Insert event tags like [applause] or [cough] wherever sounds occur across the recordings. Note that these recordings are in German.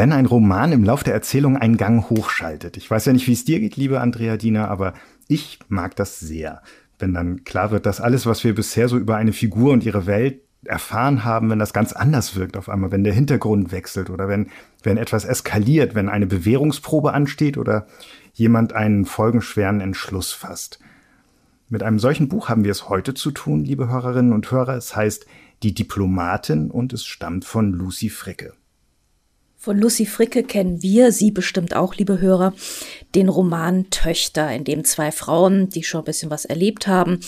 wenn ein Roman im Lauf der Erzählung einen Gang hochschaltet. Ich weiß ja nicht, wie es dir geht, liebe Andrea Diener, aber ich mag das sehr. Wenn dann klar wird, dass alles, was wir bisher so über eine Figur und ihre Welt erfahren haben, wenn das ganz anders wirkt auf einmal, wenn der Hintergrund wechselt oder wenn, wenn etwas eskaliert, wenn eine Bewährungsprobe ansteht oder jemand einen folgenschweren Entschluss fasst. Mit einem solchen Buch haben wir es heute zu tun, liebe Hörerinnen und Hörer. Es heißt Die Diplomatin und es stammt von Lucy Fricke. Von Lucy Fricke kennen wir, Sie bestimmt auch, liebe Hörer, den Roman Töchter, in dem zwei Frauen, die schon ein bisschen was erlebt haben,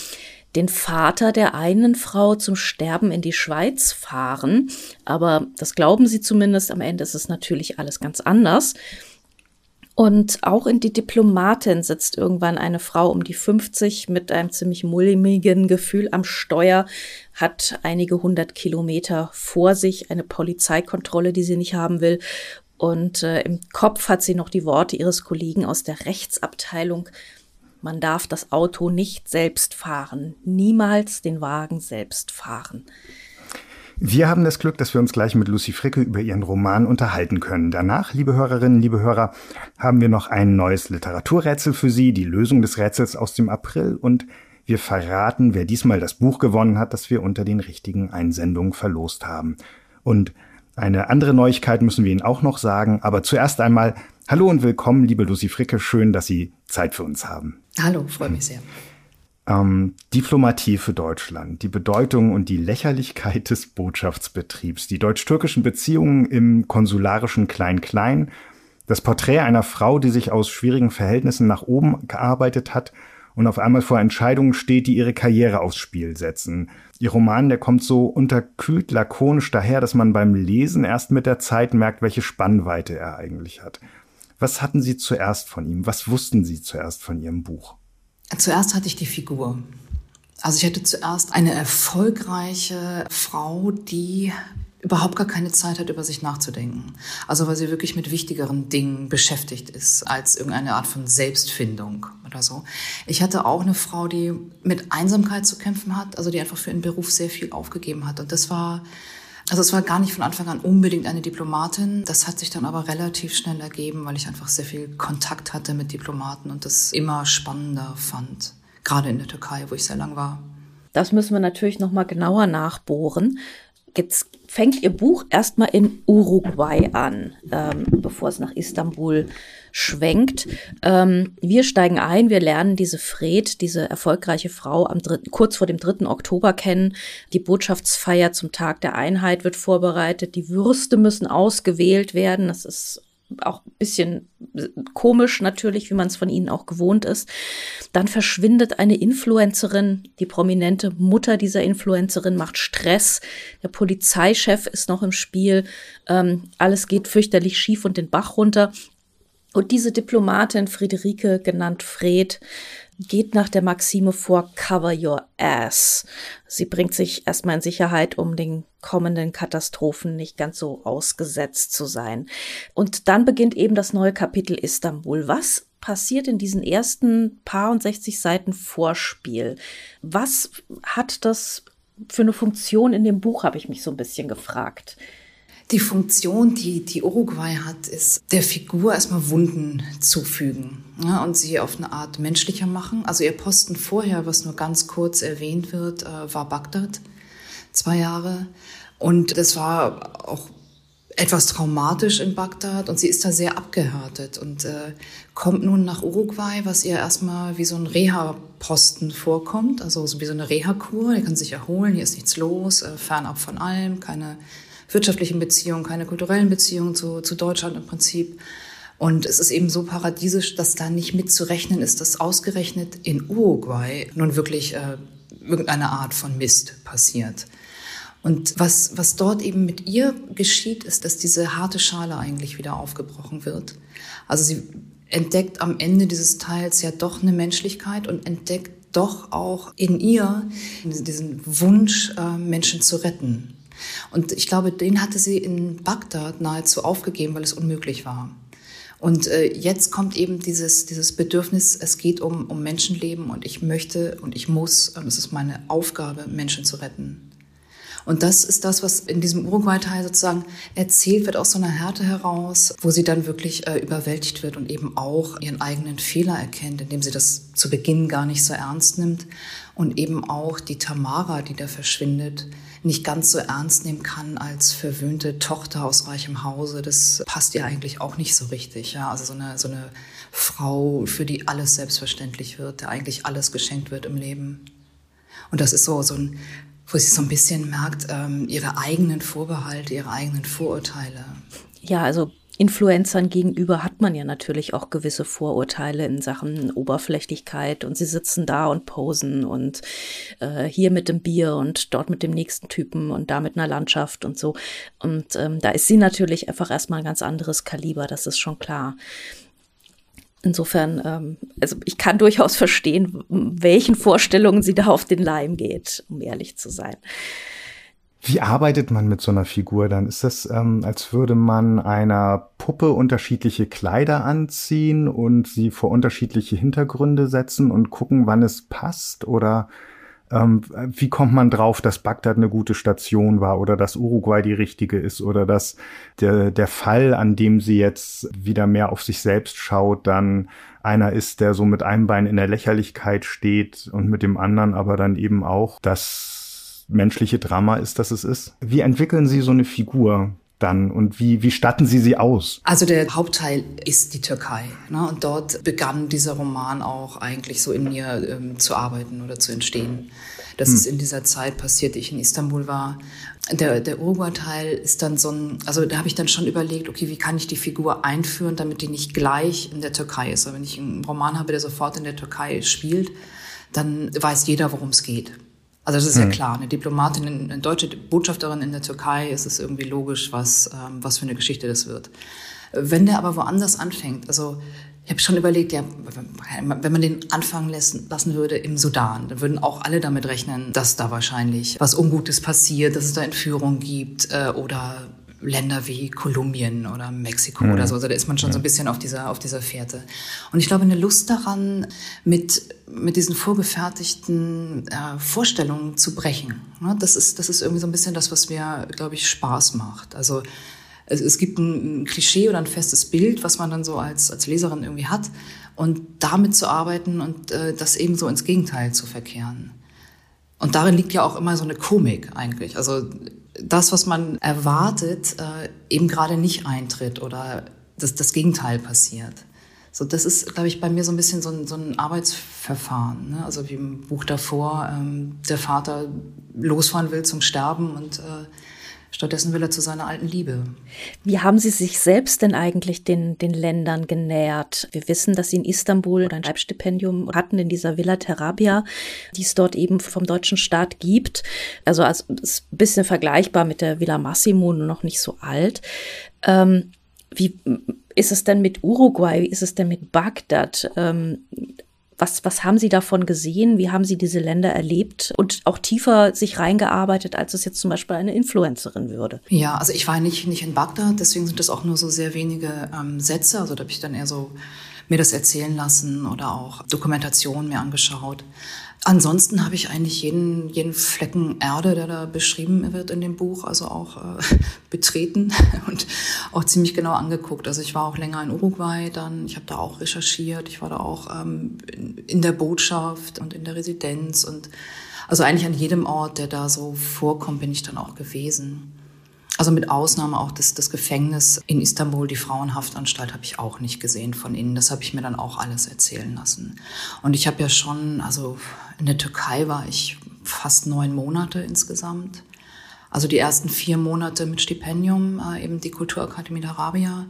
den Vater der einen Frau zum Sterben in die Schweiz fahren. Aber das glauben sie zumindest. Am Ende ist es natürlich alles ganz anders. Und auch in die Diplomatin sitzt irgendwann eine Frau um die 50 mit einem ziemlich mulmigen Gefühl am Steuer, hat einige hundert Kilometer vor sich, eine Polizeikontrolle, die sie nicht haben will. Und äh, im Kopf hat sie noch die Worte ihres Kollegen aus der Rechtsabteilung. Man darf das Auto nicht selbst fahren, niemals den Wagen selbst fahren. Wir haben das Glück, dass wir uns gleich mit Lucy Fricke über ihren Roman unterhalten können. Danach, liebe Hörerinnen, liebe Hörer, haben wir noch ein neues Literaturrätsel für Sie, die Lösung des Rätsels aus dem April und wir verraten, wer diesmal das Buch gewonnen hat, das wir unter den richtigen Einsendungen verlost haben. Und eine andere Neuigkeit müssen wir Ihnen auch noch sagen, aber zuerst einmal Hallo und willkommen, liebe Lucy Fricke, schön, dass Sie Zeit für uns haben. Hallo, freue mich sehr. Ähm, Diplomatie für Deutschland, die Bedeutung und die Lächerlichkeit des Botschaftsbetriebs, die deutsch-türkischen Beziehungen im konsularischen Klein-Klein, das Porträt einer Frau, die sich aus schwierigen Verhältnissen nach oben gearbeitet hat und auf einmal vor Entscheidungen steht, die ihre Karriere aufs Spiel setzen. Ihr Roman, der kommt so unterkühlt lakonisch daher, dass man beim Lesen erst mit der Zeit merkt, welche Spannweite er eigentlich hat. Was hatten Sie zuerst von ihm? Was wussten Sie zuerst von Ihrem Buch? Zuerst hatte ich die Figur. Also ich hatte zuerst eine erfolgreiche Frau, die überhaupt gar keine Zeit hat, über sich nachzudenken. Also weil sie wirklich mit wichtigeren Dingen beschäftigt ist, als irgendeine Art von Selbstfindung oder so. Ich hatte auch eine Frau, die mit Einsamkeit zu kämpfen hat, also die einfach für ihren Beruf sehr viel aufgegeben hat. Und das war, also es war gar nicht von Anfang an unbedingt eine Diplomatin. Das hat sich dann aber relativ schnell ergeben, weil ich einfach sehr viel Kontakt hatte mit Diplomaten und das immer spannender fand. Gerade in der Türkei, wo ich sehr lang war. Das müssen wir natürlich noch mal genauer nachbohren. Jetzt fängt ihr Buch erstmal in Uruguay an, ähm, bevor es nach Istanbul schwenkt. Ähm, wir steigen ein, wir lernen diese Fred, diese erfolgreiche Frau, am dritten, kurz vor dem 3. Oktober kennen. Die Botschaftsfeier zum Tag der Einheit wird vorbereitet. Die Würste müssen ausgewählt werden. Das ist auch ein bisschen komisch natürlich, wie man es von ihnen auch gewohnt ist. Dann verschwindet eine Influencerin, die prominente Mutter dieser Influencerin macht Stress, der Polizeichef ist noch im Spiel, ähm, alles geht fürchterlich schief und den Bach runter. Und diese Diplomatin Friederike, genannt Fred, geht nach der Maxime vor Cover Your Ass. Sie bringt sich erstmal in Sicherheit, um den kommenden Katastrophen nicht ganz so ausgesetzt zu sein. Und dann beginnt eben das neue Kapitel Istanbul. Was passiert in diesen ersten paar und 60 Seiten Vorspiel? Was hat das für eine Funktion in dem Buch, habe ich mich so ein bisschen gefragt. Die Funktion, die, die Uruguay hat, ist der Figur erstmal Wunden zufügen ja, und sie auf eine Art menschlicher machen. Also ihr Posten vorher, was nur ganz kurz erwähnt wird, äh, war Bagdad, zwei Jahre. Und das war auch etwas traumatisch in Bagdad und sie ist da sehr abgehärtet und äh, kommt nun nach Uruguay, was ihr erstmal wie so ein Reha-Posten vorkommt, also wie so eine Reha-Kur. Ihr kann sich erholen, hier ist nichts los, äh, fernab von allem, keine wirtschaftlichen Beziehungen, keine kulturellen Beziehungen zu, zu Deutschland im Prinzip. Und es ist eben so paradiesisch, dass da nicht mitzurechnen ist, dass ausgerechnet in Uruguay nun wirklich äh, irgendeine Art von Mist passiert. Und was, was dort eben mit ihr geschieht, ist, dass diese harte Schale eigentlich wieder aufgebrochen wird. Also sie entdeckt am Ende dieses Teils ja doch eine Menschlichkeit und entdeckt doch auch in ihr diesen Wunsch, äh, Menschen zu retten. Und ich glaube, den hatte sie in Bagdad nahezu aufgegeben, weil es unmöglich war. Und äh, jetzt kommt eben dieses, dieses Bedürfnis, es geht um, um Menschenleben und ich möchte und ich muss, es ist meine Aufgabe, Menschen zu retten. Und das ist das, was in diesem Uruguay-Teil sozusagen erzählt wird aus so einer Härte heraus, wo sie dann wirklich äh, überwältigt wird und eben auch ihren eigenen Fehler erkennt, indem sie das zu Beginn gar nicht so ernst nimmt und eben auch die Tamara, die da verschwindet, nicht ganz so ernst nehmen kann als verwöhnte Tochter aus reichem Hause. Das passt ihr eigentlich auch nicht so richtig. Ja, also so eine, so eine Frau, für die alles selbstverständlich wird, der eigentlich alles geschenkt wird im Leben. Und das ist so, so ein wo sie so ein bisschen merkt, ähm, ihre eigenen Vorbehalte, ihre eigenen Vorurteile. Ja, also Influencern gegenüber hat man ja natürlich auch gewisse Vorurteile in Sachen Oberflächlichkeit und sie sitzen da und posen und äh, hier mit dem Bier und dort mit dem nächsten Typen und da mit einer Landschaft und so. Und ähm, da ist sie natürlich einfach erstmal ein ganz anderes Kaliber, das ist schon klar. Insofern, ähm, also ich kann durchaus verstehen, welchen Vorstellungen sie da auf den Leim geht, um ehrlich zu sein. Wie arbeitet man mit so einer Figur dann? Ist das, ähm, als würde man einer Puppe unterschiedliche Kleider anziehen und sie vor unterschiedliche Hintergründe setzen und gucken, wann es passt? Oder ähm, wie kommt man drauf, dass Bagdad eine gute Station war oder dass Uruguay die richtige ist oder dass der, der Fall, an dem sie jetzt wieder mehr auf sich selbst schaut, dann einer ist, der so mit einem Bein in der Lächerlichkeit steht und mit dem anderen aber dann eben auch das menschliche Drama ist, dass es ist. Wie entwickeln Sie so eine Figur? Dann und wie, wie statten Sie sie aus? Also der Hauptteil ist die Türkei. Ne? Und dort begann dieser Roman auch eigentlich so in mir ähm, zu arbeiten oder zu entstehen. Das hm. ist in dieser Zeit passiert, die ich in Istanbul war. Der, der Uruguay-Teil ist dann so ein, also da habe ich dann schon überlegt, okay, wie kann ich die Figur einführen, damit die nicht gleich in der Türkei ist. Aber wenn ich einen Roman habe, der sofort in der Türkei spielt, dann weiß jeder, worum es geht. Also das ist ja hm. klar, eine Diplomatin, eine deutsche Botschafterin in der Türkei, ist es irgendwie logisch, was, ähm, was für eine Geschichte das wird. Wenn der aber woanders anfängt, also ich habe schon überlegt, ja, wenn man den anfangen lassen, lassen würde im Sudan, dann würden auch alle damit rechnen, dass da wahrscheinlich was Ungutes passiert, dass es da Entführung gibt äh, oder Länder wie Kolumbien oder Mexiko mhm. oder so. Also da ist man schon ja. so ein bisschen auf dieser, auf dieser Fährte. Und ich glaube, eine Lust daran, mit, mit diesen vorgefertigten äh, Vorstellungen zu brechen. Ne? Das, ist, das ist irgendwie so ein bisschen das, was mir, glaube ich, Spaß macht. Also es, es gibt ein, ein Klischee oder ein festes Bild, was man dann so als, als Leserin irgendwie hat. Und damit zu arbeiten und äh, das eben so ins Gegenteil zu verkehren. Und darin liegt ja auch immer so eine Komik eigentlich. Also das, was man erwartet, äh, eben gerade nicht eintritt oder das, das Gegenteil passiert. So, das ist, glaube ich, bei mir so ein bisschen so ein, so ein Arbeitsverfahren. Ne? Also wie im Buch davor, ähm, der Vater losfahren will zum Sterben und äh, Stattdessen will er zu seiner alten Liebe. Wie haben Sie sich selbst denn eigentlich den, den Ländern genähert? Wir wissen, dass Sie in Istanbul ein Schreibstipendium hatten in dieser Villa Terabia, die es dort eben vom deutschen Staat gibt. Also, also ist ein bisschen vergleichbar mit der Villa Massimo, nur noch nicht so alt. Ähm, wie ist es denn mit Uruguay? Wie ist es denn mit Bagdad? Ähm, was, was haben Sie davon gesehen? Wie haben Sie diese Länder erlebt und auch tiefer sich reingearbeitet, als es jetzt zum Beispiel eine Influencerin würde? Ja, also ich war nicht, nicht in Bagdad, deswegen sind das auch nur so sehr wenige ähm, Sätze. Also da habe ich dann eher so mir das erzählen lassen oder auch Dokumentationen mir angeschaut. Ansonsten habe ich eigentlich jeden, jeden Flecken Erde, der da beschrieben wird in dem Buch, also auch äh, [laughs] betreten [laughs] und auch ziemlich genau angeguckt. Also ich war auch länger in Uruguay dann, ich habe da auch recherchiert, ich war da auch ähm, in, in der Botschaft und in der Residenz und also eigentlich an jedem Ort, der da so vorkommt, bin ich dann auch gewesen. Also mit Ausnahme auch des, des Gefängnis in Istanbul, die Frauenhaftanstalt habe ich auch nicht gesehen von innen. Das habe ich mir dann auch alles erzählen lassen. Und ich habe ja schon, also in der Türkei war ich fast neun Monate insgesamt. Also die ersten vier Monate mit Stipendium, äh, eben die Kulturakademie der Arabia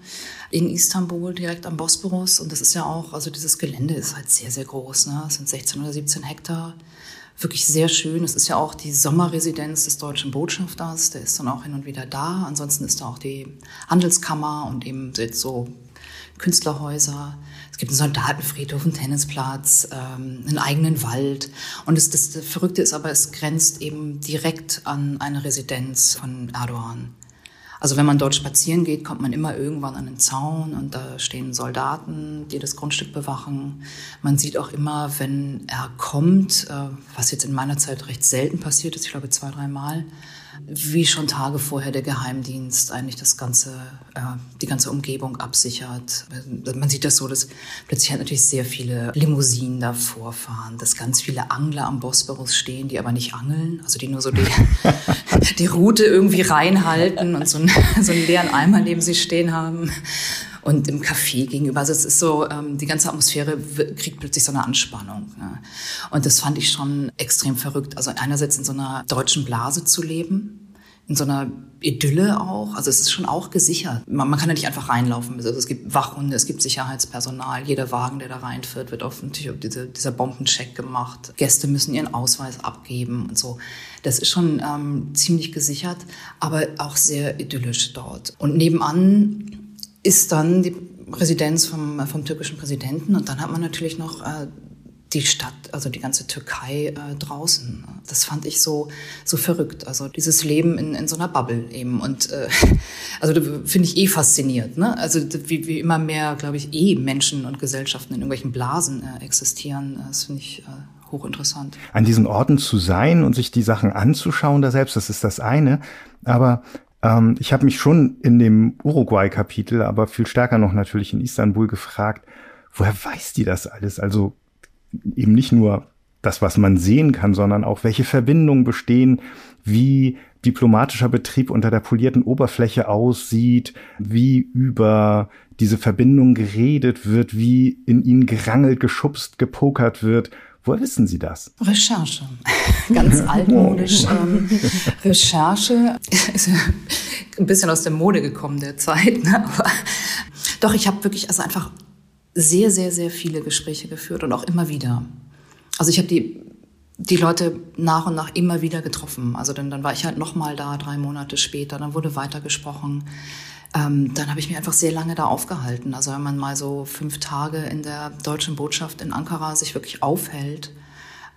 in Istanbul, direkt am Bosporus. Und das ist ja auch, also dieses Gelände ist halt sehr, sehr groß. Ne? Es sind 16 oder 17 Hektar wirklich sehr schön. Es ist ja auch die Sommerresidenz des deutschen Botschafters, der ist dann auch hin und wieder da. Ansonsten ist da auch die Handelskammer und eben so Künstlerhäuser. Es gibt einen Soldatenfriedhof, einen Tennisplatz, ähm, einen eigenen Wald. Und das, das Verrückte ist aber, es grenzt eben direkt an eine Residenz von Erdogan. Also wenn man dort spazieren geht, kommt man immer irgendwann an den Zaun und da stehen Soldaten, die das Grundstück bewachen. Man sieht auch immer, wenn er kommt, äh, was jetzt in meiner Zeit recht selten passiert ist, ich glaube zwei, dreimal, wie schon Tage vorher der Geheimdienst eigentlich das ganze, äh, die ganze Umgebung absichert. Man sieht das so, dass plötzlich halt natürlich sehr viele Limousinen davor fahren, dass ganz viele Angler am Bosporus stehen, die aber nicht angeln, also die nur so die, [laughs] [laughs] die Route irgendwie reinhalten und so einen, so einen leeren Eimer neben sich stehen haben und im Café gegenüber. Also es ist so, ähm, die ganze Atmosphäre kriegt plötzlich so eine Anspannung. Ne? Und das fand ich schon extrem verrückt. Also einerseits in so einer deutschen Blase zu leben, in so einer Idylle auch. Also es ist schon auch gesichert. Man, man kann da nicht einfach reinlaufen. Also es gibt Wachhunde, es gibt Sicherheitspersonal. Jeder Wagen, der da reinfährt, wird auf auf diese, dieser Bombencheck gemacht. Gäste müssen ihren Ausweis abgeben und so. Das ist schon ähm, ziemlich gesichert, aber auch sehr idyllisch dort. Und nebenan ist dann die Residenz vom, vom türkischen Präsidenten und dann hat man natürlich noch äh, die Stadt, also die ganze Türkei äh, draußen. Das fand ich so so verrückt. Also dieses Leben in, in so einer Bubble eben und äh, [laughs] also finde ich eh fasziniert. Ne? Also wie, wie immer mehr, glaube ich, eh Menschen und Gesellschaften in irgendwelchen Blasen äh, existieren. Das finde ich äh, hochinteressant. An diesen Orten zu sein und sich die Sachen anzuschauen da selbst, das ist das eine. Aber ähm, ich habe mich schon in dem Uruguay-Kapitel, aber viel stärker noch natürlich in Istanbul gefragt, woher weiß die das alles? Also eben nicht nur das, was man sehen kann, sondern auch welche Verbindungen bestehen, wie diplomatischer Betrieb unter der polierten Oberfläche aussieht, wie über diese Verbindung geredet wird, wie in ihnen gerangelt, geschubst, gepokert wird Woher wissen Sie das? Recherche. [laughs] Ganz [laughs] altmodisch. Ähm, Recherche [laughs] ist ein bisschen aus der Mode gekommen der Zeit. Ne? Aber doch, ich habe wirklich also einfach sehr, sehr, sehr viele Gespräche geführt und auch immer wieder. Also ich habe die die Leute nach und nach immer wieder getroffen. Also dann, dann war ich halt noch mal da, drei Monate später. Dann wurde weitergesprochen ähm, dann habe ich mich einfach sehr lange da aufgehalten. Also wenn man mal so fünf Tage in der deutschen Botschaft in Ankara sich wirklich aufhält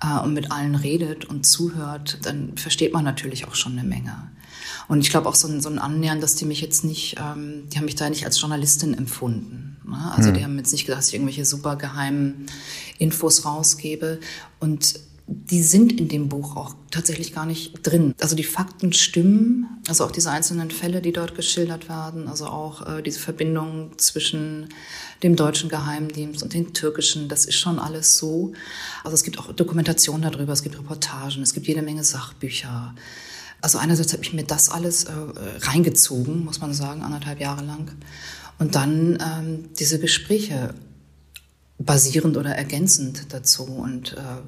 äh, und mit allen redet und zuhört, dann versteht man natürlich auch schon eine Menge. Und ich glaube auch so ein, so ein Annähern, dass die mich jetzt nicht, ähm, die haben mich da nicht als Journalistin empfunden. Ne? Also mhm. die haben jetzt nicht gedacht, dass ich irgendwelche super geheimen Infos rausgebe. Und die sind in dem Buch auch tatsächlich gar nicht drin. Also die Fakten stimmen, also auch diese einzelnen Fälle, die dort geschildert werden, also auch äh, diese Verbindung zwischen dem deutschen Geheimdienst und den türkischen, das ist schon alles so. Also es gibt auch Dokumentationen darüber, es gibt Reportagen, es gibt jede Menge Sachbücher. Also einerseits habe ich mir das alles äh, reingezogen, muss man sagen, anderthalb Jahre lang. Und dann ähm, diese Gespräche basierend oder ergänzend dazu und äh,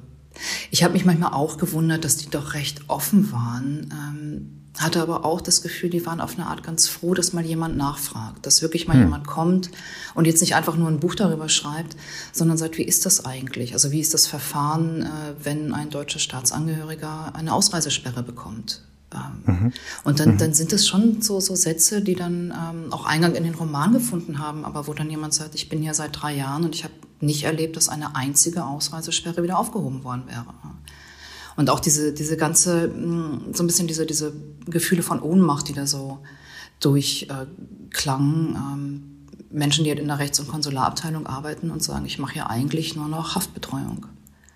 ich habe mich manchmal auch gewundert, dass die doch recht offen waren. Ähm, hatte aber auch das Gefühl, die waren auf eine Art ganz froh, dass mal jemand nachfragt, dass wirklich mal hm. jemand kommt und jetzt nicht einfach nur ein Buch darüber schreibt, sondern sagt, wie ist das eigentlich? Also wie ist das Verfahren, äh, wenn ein deutscher Staatsangehöriger eine Ausreisesperre bekommt? Ähm, mhm. Und dann, mhm. dann sind es schon so, so Sätze, die dann ähm, auch Eingang in den Roman gefunden haben, aber wo dann jemand sagt, ich bin hier seit drei Jahren und ich habe nicht erlebt, dass eine einzige Ausreisesperre wieder aufgehoben worden wäre. Und auch diese, diese ganze, mm, so ein bisschen diese, diese Gefühle von Ohnmacht, die da so durchklangen. Äh, ähm, Menschen, die halt in der Rechts- und Konsularabteilung arbeiten und sagen, ich mache ja eigentlich nur noch Haftbetreuung.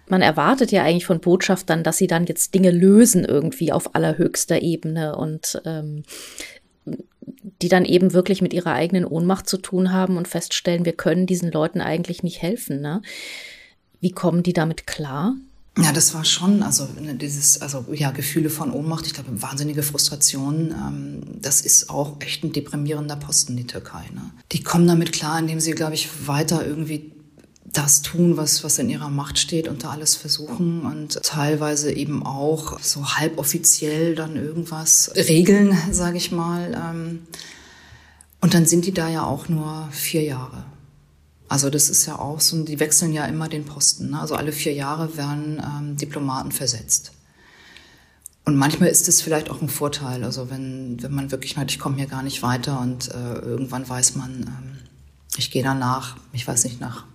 Man erwartet ja eigentlich von Botschaftern, dass sie dann jetzt Dinge lösen irgendwie auf allerhöchster Ebene und ähm, die dann eben wirklich mit ihrer eigenen Ohnmacht zu tun haben und feststellen, wir können diesen Leuten eigentlich nicht helfen. Ne? Wie kommen die damit klar? Ja, das war schon, also ne, dieses, also ja, Gefühle von Ohnmacht, ich glaube, wahnsinnige Frustration. Ähm, das ist auch echt ein deprimierender Posten, die Türkei. Ne? Die kommen damit klar, indem sie, glaube ich, weiter irgendwie das tun, was, was in ihrer Macht steht und da alles versuchen und teilweise eben auch so halboffiziell dann irgendwas regeln, sage ich mal. Ähm. Und dann sind die da ja auch nur vier Jahre. Also das ist ja auch so, die wechseln ja immer den Posten. Ne? Also alle vier Jahre werden ähm, Diplomaten versetzt. Und manchmal ist es vielleicht auch ein Vorteil, also wenn, wenn man wirklich merkt, ich komme hier gar nicht weiter und äh, irgendwann weiß man, ähm, ich gehe danach, ich weiß nicht, nach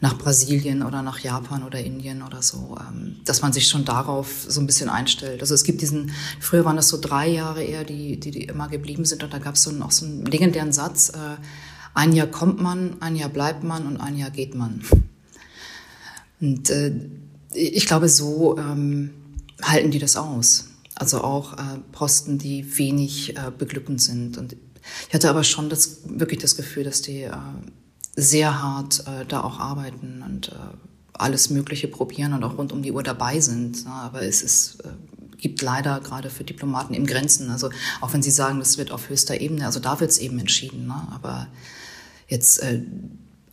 nach Brasilien oder nach Japan oder Indien oder so, ähm, dass man sich schon darauf so ein bisschen einstellt. Also es gibt diesen, früher waren das so drei Jahre eher, die, die, die immer geblieben sind und da gab es so auch so einen legendären Satz, äh, ein Jahr kommt man, ein Jahr bleibt man und ein Jahr geht man. Und äh, ich glaube, so ähm, halten die das aus. Also auch äh, Posten, die wenig äh, beglückend sind. Und ich hatte aber schon das, wirklich das Gefühl, dass die äh, sehr hart äh, da auch arbeiten und äh, alles Mögliche probieren und auch rund um die Uhr dabei sind. Ja, aber es ist, äh, gibt leider gerade für Diplomaten eben Grenzen. Also auch wenn Sie sagen, das wird auf höchster Ebene, also da wird es eben entschieden. Ne? Aber jetzt äh,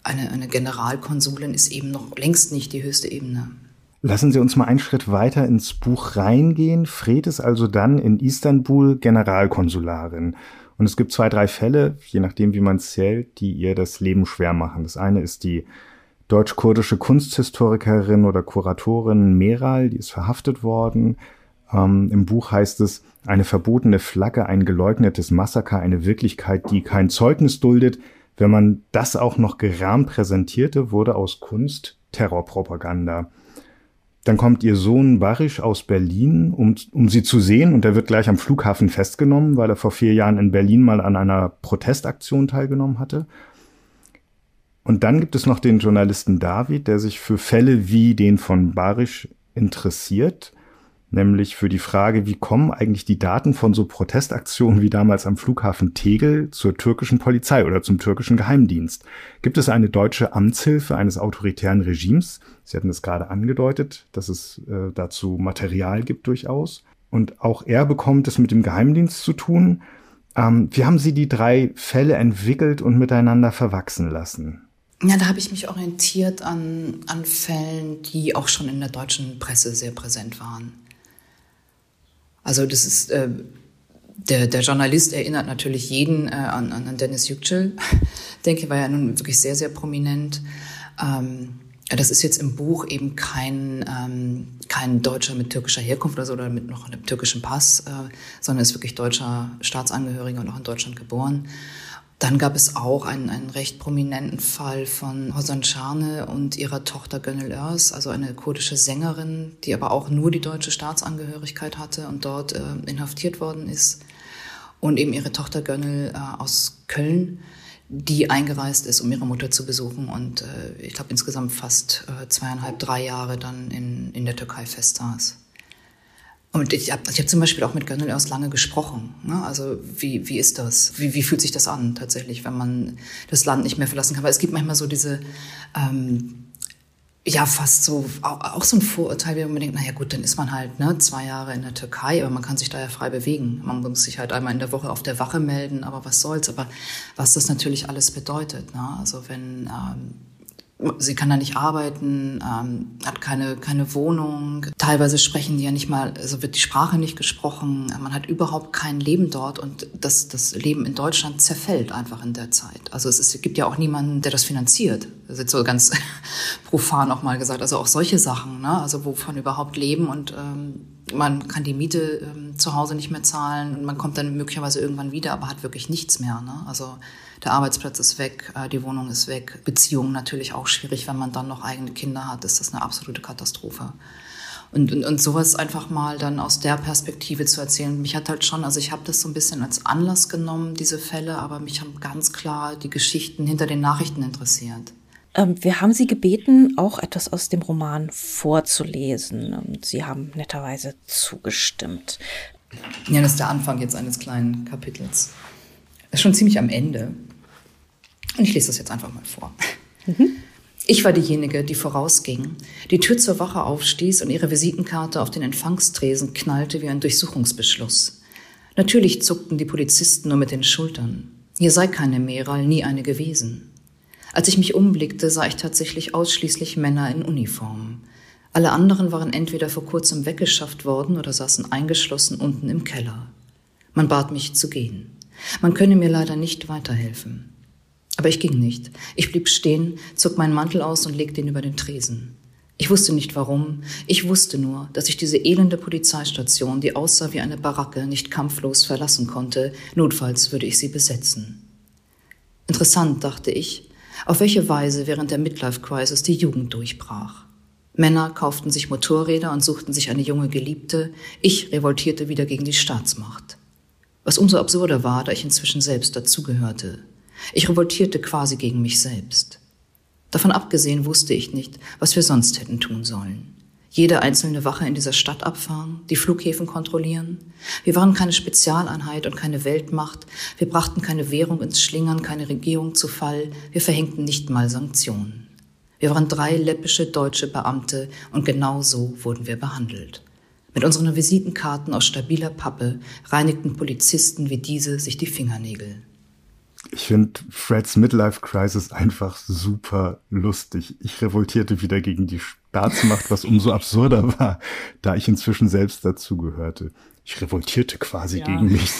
eine, eine Generalkonsulin ist eben noch längst nicht die höchste Ebene. Lassen Sie uns mal einen Schritt weiter ins Buch reingehen. Fred ist also dann in Istanbul Generalkonsularin. Und es gibt zwei, drei Fälle, je nachdem, wie man zählt, die ihr das Leben schwer machen. Das eine ist die deutsch-kurdische Kunsthistorikerin oder Kuratorin Meral, die ist verhaftet worden. Ähm, Im Buch heißt es, eine verbotene Flagge, ein geleugnetes Massaker, eine Wirklichkeit, die kein Zeugnis duldet. Wenn man das auch noch gerahmt präsentierte, wurde aus Kunst Terrorpropaganda. Dann kommt ihr Sohn Barisch aus Berlin, um, um sie zu sehen, und er wird gleich am Flughafen festgenommen, weil er vor vier Jahren in Berlin mal an einer Protestaktion teilgenommen hatte. Und dann gibt es noch den Journalisten David, der sich für Fälle wie den von Barisch interessiert nämlich für die Frage, wie kommen eigentlich die Daten von so Protestaktionen wie damals am Flughafen Tegel zur türkischen Polizei oder zum türkischen Geheimdienst? Gibt es eine deutsche Amtshilfe eines autoritären Regimes? Sie hatten es gerade angedeutet, dass es äh, dazu Material gibt durchaus. Und auch er bekommt es mit dem Geheimdienst zu tun. Ähm, wie haben Sie die drei Fälle entwickelt und miteinander verwachsen lassen? Ja, da habe ich mich orientiert an, an Fällen, die auch schon in der deutschen Presse sehr präsent waren. Also das ist äh, der, der Journalist erinnert natürlich jeden äh, an, an Dennis Yücel. [laughs] denke, war ja nun wirklich sehr, sehr prominent. Ähm, das ist jetzt im Buch eben kein, ähm, kein Deutscher mit türkischer Herkunft oder so oder mit noch einem türkischen Pass, äh, sondern ist wirklich deutscher Staatsangehöriger und auch in Deutschland geboren. Dann gab es auch einen, einen recht prominenten Fall von Hosan Schane und ihrer Tochter Gönül Örs, also eine kurdische Sängerin, die aber auch nur die deutsche Staatsangehörigkeit hatte und dort äh, inhaftiert worden ist. Und eben ihre Tochter Gönül äh, aus Köln, die eingereist ist, um ihre Mutter zu besuchen und äh, ich glaube insgesamt fast äh, zweieinhalb, drei Jahre dann in, in der Türkei festsaß. Und ich habe ich hab zum Beispiel auch mit Gönül erst lange gesprochen. Ne? Also wie, wie ist das? Wie, wie fühlt sich das an tatsächlich, wenn man das Land nicht mehr verlassen kann? Weil es gibt manchmal so diese, ähm, ja fast so, auch, auch so ein Vorurteil, wie man denkt, naja gut, dann ist man halt ne, zwei Jahre in der Türkei, aber man kann sich da ja frei bewegen. Man muss sich halt einmal in der Woche auf der Wache melden, aber was soll's. Aber was das natürlich alles bedeutet. Ne? Also wenn... Ähm, Sie kann da nicht arbeiten, ähm, hat keine, keine Wohnung. Teilweise sprechen die ja nicht mal, also wird die Sprache nicht gesprochen. Man hat überhaupt kein Leben dort und das, das Leben in Deutschland zerfällt einfach in der Zeit. Also es, ist, es gibt ja auch niemanden, der das finanziert. Das ist jetzt so ganz [laughs] profan auch mal gesagt. Also auch solche Sachen, ne? also wovon überhaupt leben und ähm, man kann die Miete ähm, zu Hause nicht mehr zahlen und man kommt dann möglicherweise irgendwann wieder, aber hat wirklich nichts mehr. Ne? Also der Arbeitsplatz ist weg, äh, die Wohnung ist weg, Beziehungen natürlich auch schwierig, wenn man dann noch eigene Kinder hat, ist das eine absolute Katastrophe. Und, und, und sowas einfach mal dann aus der Perspektive zu erzählen. Mich hat halt schon, also ich habe das so ein bisschen als Anlass genommen, diese Fälle, aber mich haben ganz klar die Geschichten hinter den Nachrichten interessiert. Ähm, wir haben Sie gebeten, auch etwas aus dem Roman vorzulesen. Und Sie haben netterweise zugestimmt. Ja, das ist der Anfang jetzt eines kleinen Kapitels. Das ist schon ziemlich am Ende. Und ich lese das jetzt einfach mal vor. Mhm. Ich war diejenige, die vorausging, die Tür zur Wache aufstieß und ihre Visitenkarte auf den Empfangstresen knallte wie ein Durchsuchungsbeschluss. Natürlich zuckten die Polizisten nur mit den Schultern. Hier sei keine Meral, nie eine gewesen. Als ich mich umblickte, sah ich tatsächlich ausschließlich Männer in Uniform. Alle anderen waren entweder vor kurzem weggeschafft worden oder saßen eingeschlossen unten im Keller. Man bat mich zu gehen. Man könne mir leider nicht weiterhelfen. Aber ich ging nicht. Ich blieb stehen, zog meinen Mantel aus und legte ihn über den Tresen. Ich wusste nicht warum. Ich wusste nur, dass ich diese elende Polizeistation, die aussah wie eine Baracke, nicht kampflos verlassen konnte. Notfalls würde ich sie besetzen. Interessant, dachte ich, Auf welche Weise während der Midlife Crisis die Jugend durchbrach. Männer kauften sich Motorräder und suchten sich eine junge Geliebte. Ich revoltierte wieder gegen die Staatsmacht. Was umso absurder war, da ich inzwischen selbst dazugehörte. Ich revoltierte quasi gegen mich selbst. Davon abgesehen wusste ich nicht, was wir sonst hätten tun sollen. Jede einzelne Wache in dieser Stadt abfahren, die Flughäfen kontrollieren. Wir waren keine Spezialeinheit und keine Weltmacht. Wir brachten keine Währung ins Schlingern, keine Regierung zu Fall. Wir verhängten nicht mal Sanktionen. Wir waren drei läppische deutsche Beamte und genau so wurden wir behandelt. Mit unseren Visitenkarten aus stabiler Pappe reinigten Polizisten wie diese sich die Fingernägel. Ich finde Freds Midlife Crisis einfach super lustig. Ich revoltierte wieder gegen die Staatsmacht, was umso absurder war, da ich inzwischen selbst dazugehörte. Ich revoltierte quasi ja. gegen mich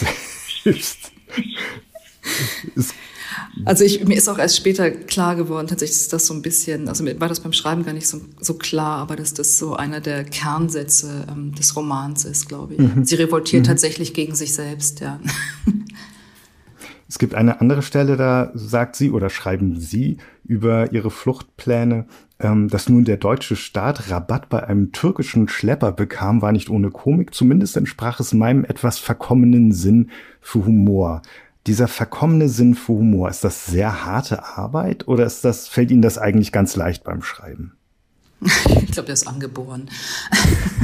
selbst. also ich, mir ist auch erst später klar geworden, tatsächlich ist das so ein bisschen, also mir war das beim Schreiben gar nicht so, so klar, aber dass das so einer der Kernsätze ähm, des Romans ist, glaube ich. Mhm. Sie revoltiert mhm. tatsächlich gegen sich selbst, ja. Es gibt eine andere Stelle, da sagt sie oder schreiben sie über ihre Fluchtpläne, ähm, dass nun der deutsche Staat Rabatt bei einem türkischen Schlepper bekam, war nicht ohne Komik. Zumindest entsprach es meinem etwas verkommenen Sinn für Humor. Dieser verkommene Sinn für Humor, ist das sehr harte Arbeit oder ist das, fällt Ihnen das eigentlich ganz leicht beim Schreiben? [laughs] Ich glaube, der ist angeboren.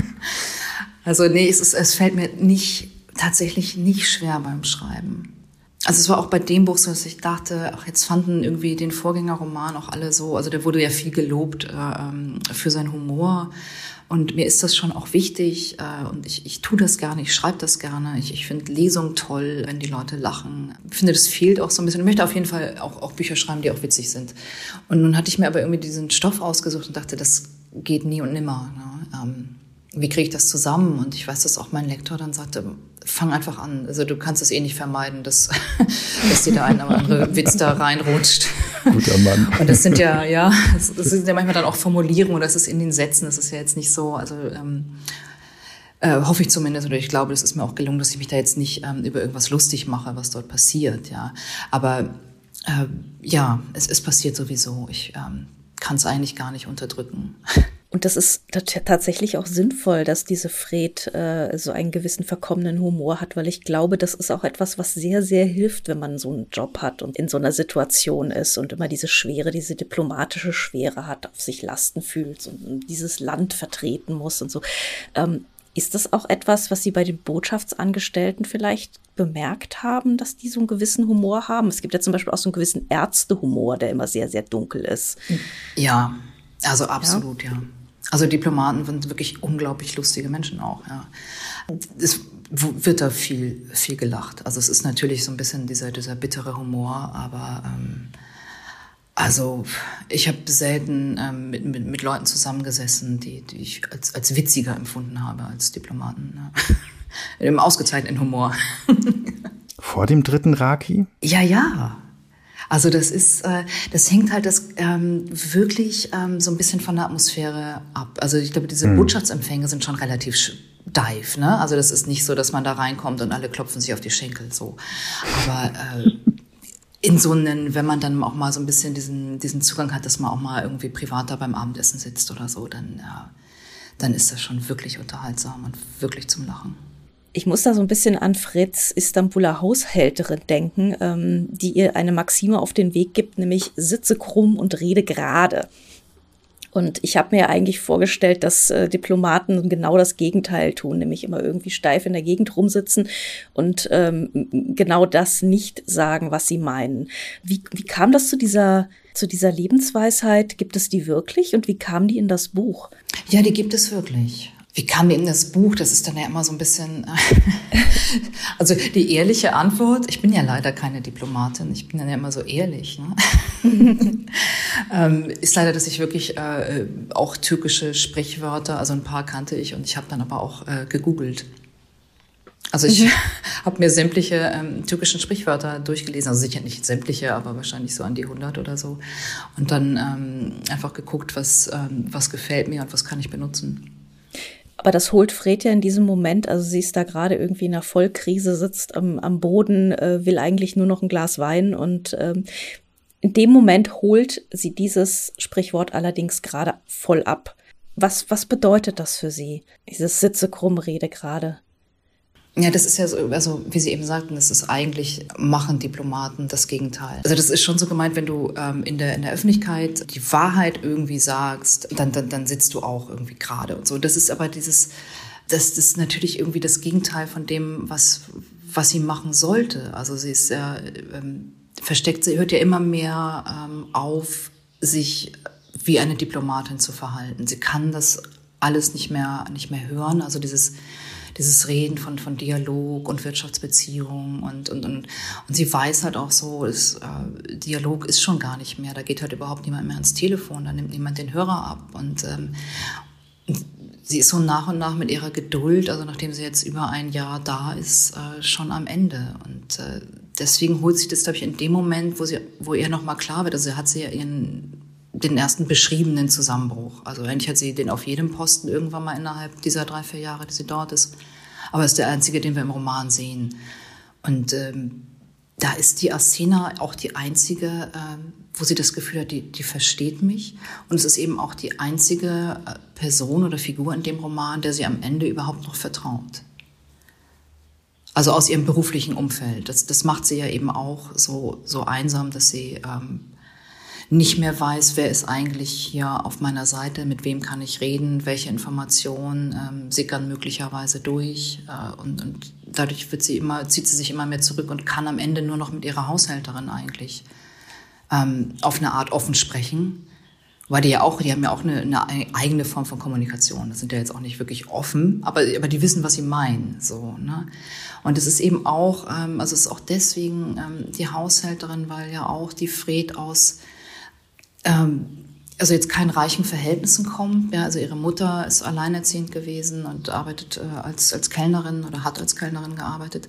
[laughs] also nee, es, ist, es fällt mir nicht, tatsächlich nicht schwer beim Schreiben. Also es war auch bei dem Buch so, dass ich dachte, ach, jetzt fanden irgendwie den Vorgängerroman auch alle so, also der wurde ja viel gelobt äh, ähm, für seinen Humor. Und mir ist das schon auch wichtig äh, und ich, ich tue das gerne, ich schreibe das gerne. Ich, ich finde Lesungen toll, wenn die Leute lachen. Ich finde, das fehlt auch so ein bisschen. Ich möchte auf jeden Fall auch, auch Bücher schreiben, die auch witzig sind. Und nun hatte ich mir aber irgendwie diesen Stoff ausgesucht und dachte, das geht nie und nimmer. Ne? Ähm, wie kriege ich das zusammen? Und ich weiß, dass auch mein Lektor dann sagte, fang einfach an. Also du kannst es eh nicht vermeiden, dass, [laughs] dass dir der eine oder andere Witz da reinrutscht. Guter Mann. [laughs] Und das sind ja, ja, das, das sind ja manchmal dann auch Formulierungen, das ist in den Sätzen, das ist ja jetzt nicht so, also ähm, äh, hoffe ich zumindest, oder ich glaube, das ist mir auch gelungen, dass ich mich da jetzt nicht ähm, über irgendwas lustig mache, was dort passiert, ja. Aber äh, ja, es, es passiert sowieso. Ich ähm, kann es eigentlich gar nicht unterdrücken. [laughs] Und das ist tatsächlich auch sinnvoll, dass diese Fred äh, so einen gewissen verkommenen Humor hat, weil ich glaube, das ist auch etwas, was sehr, sehr hilft, wenn man so einen Job hat und in so einer Situation ist und immer diese Schwere, diese diplomatische Schwere hat, auf sich Lasten fühlt und dieses Land vertreten muss und so. Ähm, ist das auch etwas, was Sie bei den Botschaftsangestellten vielleicht bemerkt haben, dass die so einen gewissen Humor haben? Es gibt ja zum Beispiel auch so einen gewissen Ärztehumor, der immer sehr, sehr dunkel ist. Ja, also absolut, ja. ja. Also Diplomaten sind wirklich unglaublich lustige Menschen auch, ja. Es wird da viel, viel gelacht. Also es ist natürlich so ein bisschen dieser, dieser bittere Humor, aber ähm, also ich habe selten ähm, mit, mit, mit Leuten zusammengesessen, die, die ich als, als witziger empfunden habe als Diplomaten. Ne? Dem [laughs] ausgezeichneten Humor. [laughs] Vor dem dritten Raki? Ja, ja. Also das ist, äh, das hängt halt das ähm, wirklich ähm, so ein bisschen von der Atmosphäre ab. Also ich glaube, diese mhm. Botschaftsempfänge sind schon relativ steif. Ne? Also das ist nicht so, dass man da reinkommt und alle klopfen sich auf die Schenkel so. Aber äh, in so einen, wenn man dann auch mal so ein bisschen diesen, diesen Zugang hat, dass man auch mal irgendwie privater beim Abendessen sitzt oder so, dann, ja, dann ist das schon wirklich unterhaltsam und wirklich zum Lachen. Ich muss da so ein bisschen an Freds Istanbuler Haushälterin denken, ähm, die ihr eine Maxime auf den Weg gibt, nämlich sitze krumm und rede gerade. Und ich habe mir eigentlich vorgestellt, dass äh, Diplomaten genau das Gegenteil tun, nämlich immer irgendwie steif in der Gegend rumsitzen und ähm, genau das nicht sagen, was sie meinen. Wie, wie kam das zu dieser, zu dieser Lebensweisheit? Gibt es die wirklich und wie kam die in das Buch? Ja, die gibt es wirklich. Wie kam in das Buch? Das ist dann ja immer so ein bisschen, [laughs] also die ehrliche Antwort, ich bin ja leider keine Diplomatin, ich bin dann ja immer so ehrlich, ne? [laughs] ähm, ist leider, dass ich wirklich äh, auch türkische Sprichwörter, also ein paar kannte ich und ich habe dann aber auch äh, gegoogelt. Also ich mhm. [laughs] habe mir sämtliche ähm, türkischen Sprichwörter durchgelesen, also sicher nicht sämtliche, aber wahrscheinlich so an die 100 oder so. Und dann ähm, einfach geguckt, was, ähm, was gefällt mir und was kann ich benutzen. Aber das holt Fred ja in diesem Moment, also sie ist da gerade irgendwie in einer Vollkrise, sitzt am, am Boden, äh, will eigentlich nur noch ein Glas Wein und ähm, In dem Moment holt sie dieses Sprichwort allerdings gerade voll ab. Was, was bedeutet das für Sie, dieses Sitze-Krumm-Rede gerade? Ja, das ist ja so, also wie Sie eben sagten, das ist eigentlich machen Diplomaten das Gegenteil. Also das ist schon so gemeint, wenn du ähm, in, der, in der Öffentlichkeit die Wahrheit irgendwie sagst, dann, dann, dann sitzt du auch irgendwie gerade und so. Das ist aber dieses, das, das ist natürlich irgendwie das Gegenteil von dem, was, was sie machen sollte. Also sie ist ja, ähm, versteckt, sie hört ja immer mehr ähm, auf, sich wie eine Diplomatin zu verhalten. Sie kann das alles nicht mehr, nicht mehr hören. Also dieses, dieses Reden von, von Dialog und Wirtschaftsbeziehungen und, und, und, und sie weiß halt auch so, ist, äh, Dialog ist schon gar nicht mehr, da geht halt überhaupt niemand mehr ans Telefon, da nimmt niemand den Hörer ab. Und, ähm, sie ist so nach und nach mit ihrer Geduld, also nachdem sie jetzt über ein Jahr da ist, äh, schon am Ende. Und äh, deswegen holt sich das, glaube ich, in dem Moment, wo sie, wo ihr nochmal klar wird, also hat sie ja ihren den ersten beschriebenen Zusammenbruch. Also eigentlich hat sie den auf jedem Posten irgendwann mal innerhalb dieser drei, vier Jahre, die sie dort ist. Aber es ist der einzige, den wir im Roman sehen. Und ähm, da ist die Asena auch die einzige, ähm, wo sie das Gefühl hat, die, die versteht mich. Und es ist eben auch die einzige äh, Person oder Figur in dem Roman, der sie am Ende überhaupt noch vertraut. Also aus ihrem beruflichen Umfeld. Das, das macht sie ja eben auch so, so einsam, dass sie ähm, nicht mehr weiß, wer ist eigentlich hier auf meiner Seite, mit wem kann ich reden, welche Informationen ähm, sickern möglicherweise durch. Äh, und, und dadurch wird sie immer, zieht sie sich immer mehr zurück und kann am Ende nur noch mit ihrer Haushälterin eigentlich ähm, auf eine Art offen sprechen. Weil die ja auch, die haben ja auch eine, eine, eigene Form von Kommunikation. Das sind ja jetzt auch nicht wirklich offen, aber, aber die wissen, was sie meinen. So, ne? Und es ist eben auch, ähm, also es ist auch deswegen ähm, die Haushälterin, weil ja auch die Fred aus ähm, also jetzt keinen reichen Verhältnissen kommt. Ja, also ihre Mutter ist alleinerziehend gewesen und arbeitet äh, als, als Kellnerin oder hat als Kellnerin gearbeitet.